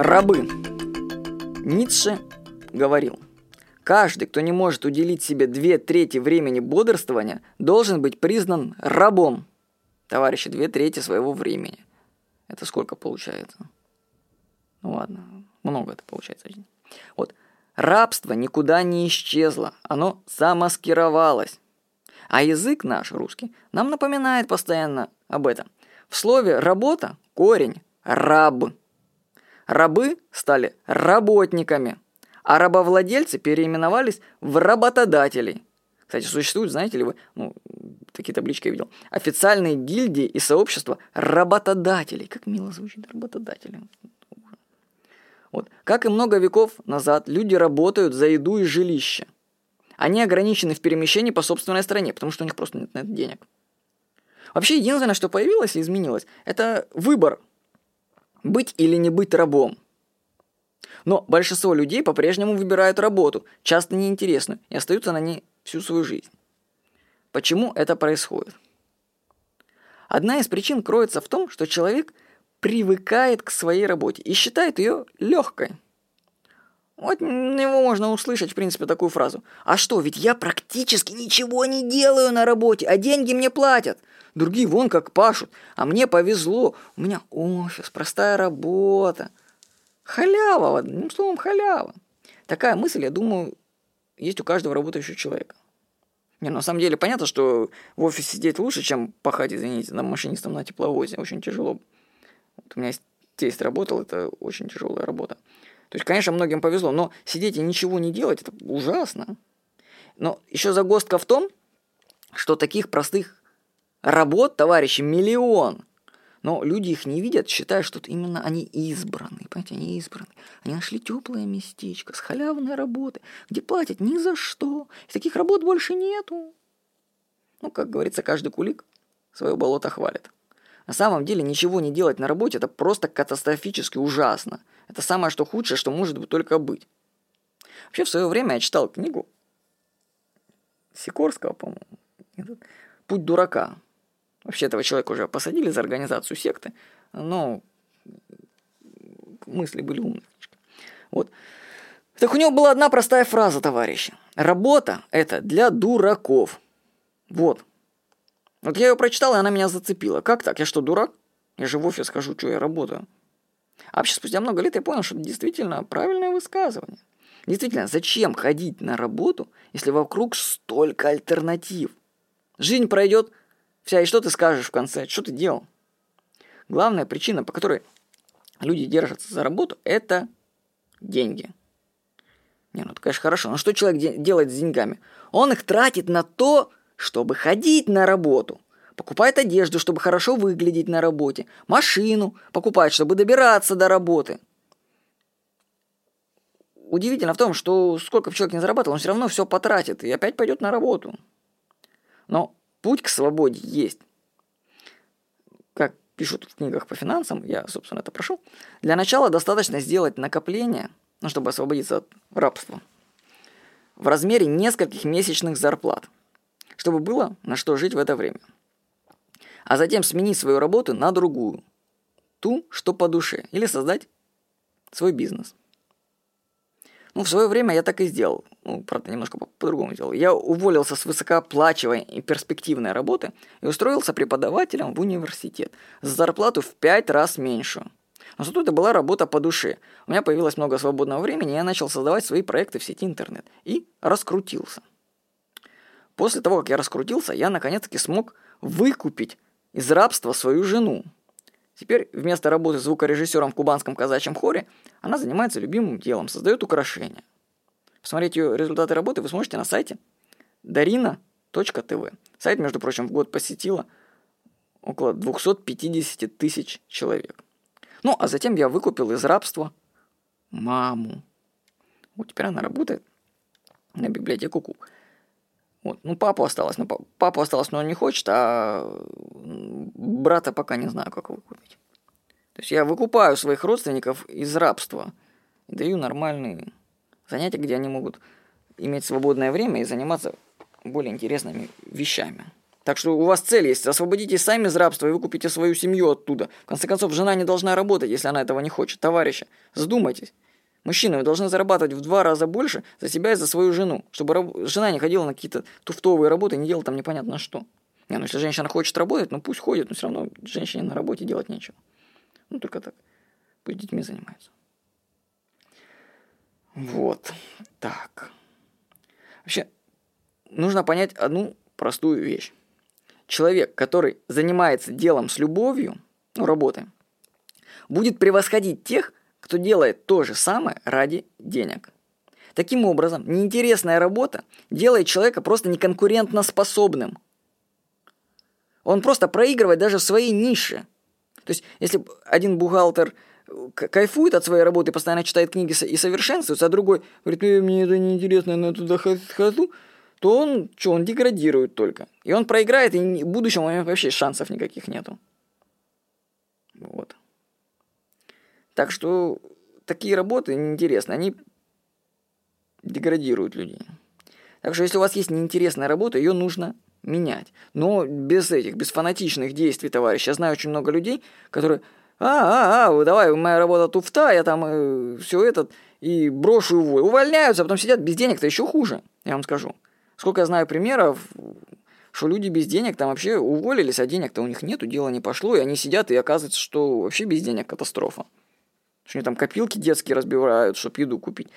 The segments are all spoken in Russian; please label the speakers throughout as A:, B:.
A: Рабы. Ницше говорил, каждый, кто не может уделить себе две трети времени бодрствования, должен быть признан рабом. Товарищи, две трети своего времени. Это сколько получается? Ну ладно, много это получается. Вот, рабство никуда не исчезло, оно замаскировалось. А язык наш, русский, нам напоминает постоянно об этом. В слове «работа» корень «раб». Рабы стали работниками, а рабовладельцы переименовались в работодателей. Кстати, существуют, знаете ли вы, ну, такие таблички я видел, официальные гильдии и сообщества работодателей. Как мило звучит работодатели. Вот. Как и много веков назад, люди работают за еду и жилище. Они ограничены в перемещении по собственной стране, потому что у них просто нет на это денег. Вообще, единственное, что появилось и изменилось, это выбор быть или не быть рабом. Но большинство людей по-прежнему выбирают работу, часто неинтересную, и остаются на ней всю свою жизнь. Почему это происходит? Одна из причин кроется в том, что человек привыкает к своей работе и считает ее легкой. Вот него можно услышать, в принципе, такую фразу. А что, ведь я практически ничего не делаю на работе, а деньги мне платят. Другие вон как пашут, а мне повезло. У меня офис, простая работа. Халява, одним словом, халява. Такая мысль, я думаю, есть у каждого работающего человека. Не, на самом деле понятно, что в офисе сидеть лучше, чем пахать, извините, на машинистом на тепловозе. Очень тяжело. Вот у меня тесть работал, это очень тяжелая работа. То есть, конечно, многим повезло, но сидеть и ничего не делать, это ужасно. Но еще загвоздка в том, что таких простых Работ, товарищи, миллион. Но люди их не видят, считая, что именно они избраны. Понимаете, они избраны. Они нашли теплое местечко с халявной работой, где платят ни за что. И таких работ больше нету. Ну, как говорится, каждый кулик свое болото хвалит. На самом деле ничего не делать на работе – это просто катастрофически ужасно. Это самое, что худшее, что может только быть. Вообще, в свое время я читал книгу Сикорского, по-моему, «Путь дурака». Вообще этого человека уже посадили за организацию секты, но мысли были умные. Вот. Так у него была одна простая фраза, товарищи. Работа – это для дураков. Вот. Вот я ее прочитал, и она меня зацепила. Как так? Я что, дурак? Я же в офис хожу, что я работаю. А вообще спустя много лет я понял, что это действительно правильное высказывание. Действительно, зачем ходить на работу, если вокруг столько альтернатив? Жизнь пройдет Вся, и что ты скажешь в конце? Что ты делал? Главная причина, по которой люди держатся за работу, это деньги. Не, ну это, конечно, хорошо. Но что человек де- делает с деньгами? Он их тратит на то, чтобы ходить на работу. Покупает одежду, чтобы хорошо выглядеть на работе. Машину покупает, чтобы добираться до работы. Удивительно в том, что сколько бы человек не зарабатывал, он все равно все потратит и опять пойдет на работу. Но Путь к свободе есть. Как пишут в книгах по финансам, я, собственно, это прошел. Для начала достаточно сделать накопление, ну, чтобы освободиться от рабства, в размере нескольких месячных зарплат, чтобы было на что жить в это время. А затем сменить свою работу на другую, ту, что по душе, или создать свой бизнес. Ну, в свое время я так и сделал. Ну, правда, немножко по-другому сделал. Я уволился с высокооплачиваемой и перспективной работы и устроился преподавателем в университет за зарплату в пять раз меньше. Но зато это была работа по душе. У меня появилось много свободного времени, и я начал создавать свои проекты в сети интернет. И раскрутился. После того, как я раскрутился, я наконец-таки смог выкупить из рабства свою жену. Теперь вместо работы звукорежиссером в кубанском казачьем хоре она занимается любимым делом, создает украшения. Посмотреть ее результаты работы вы сможете на сайте darina.tv. Сайт, между прочим, в год посетила около 250 тысяч человек. Ну, а затем я выкупил из рабства маму. Вот теперь она работает на библиотеку Ку. Вот. Ну, папу осталось, но папу осталось, но он не хочет, а брата пока не знаю, как выкупить. То есть я выкупаю своих родственников из рабства даю нормальные занятия, где они могут иметь свободное время и заниматься более интересными вещами. Так что у вас цель есть, освободитесь сами из рабства и выкупите свою семью оттуда. В конце концов, жена не должна работать, если она этого не хочет. Товарищи, задумайтесь. Мужчины, вы должны зарабатывать в два раза больше за себя и за свою жену, чтобы раб... жена не ходила на какие-то туфтовые работы и не делала там непонятно что. Не, ну если женщина хочет работать, ну пусть ходит, но все равно женщине на работе делать нечего. Ну только так. Пусть детьми занимается. Вот. Так. Вообще, нужно понять одну простую вещь человек, который занимается делом с любовью, ну, работой, будет превосходить тех, кто делает то же самое ради денег. Таким образом, неинтересная работа делает человека просто неконкурентно способным. Он просто проигрывает даже в своей нише. То есть, если один бухгалтер кайфует от своей работы, постоянно читает книги и совершенствуется, а другой говорит, э, мне это неинтересно, я туда хожу, то он, что, он деградирует только. И он проиграет, и в будущем у него вообще шансов никаких нету. Вот. Так что такие работы неинтересны, они деградируют людей. Так что если у вас есть неинтересная работа, ее нужно менять. Но без этих, без фанатичных действий, товарищ. Я знаю очень много людей, которые, а, а, а, давай, моя работа туфта, я там э, все это, и брошу его. Увольняются, а потом сидят без денег-то еще хуже, я вам скажу. Сколько я знаю примеров, что люди без денег там вообще уволились, а денег-то у них нету, дело не пошло, и они сидят, и оказывается, что вообще без денег катастрофа. Что они там копилки детские разбивают, чтобы еду купить.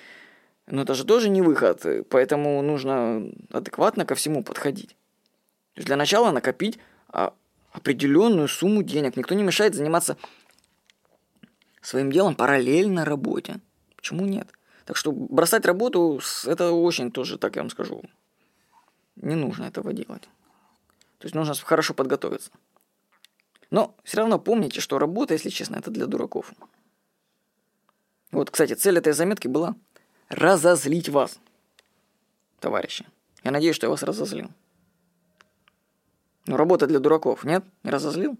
A: Но это же тоже не выход, поэтому нужно адекватно ко всему подходить. То есть для начала накопить а, определенную сумму денег. Никто не мешает заниматься своим делом параллельно работе. Почему нет? Так что бросать работу, это очень тоже, так я вам скажу, не нужно этого делать. То есть нужно хорошо подготовиться. Но все равно помните, что работа, если честно, это для дураков. Вот, кстати, цель этой заметки была разозлить вас, товарищи. Я надеюсь, что я вас разозлил. Но работа для дураков, нет? Не разозлил?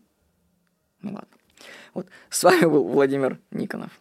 A: Ну ладно. Вот, с вами был Владимир Никонов.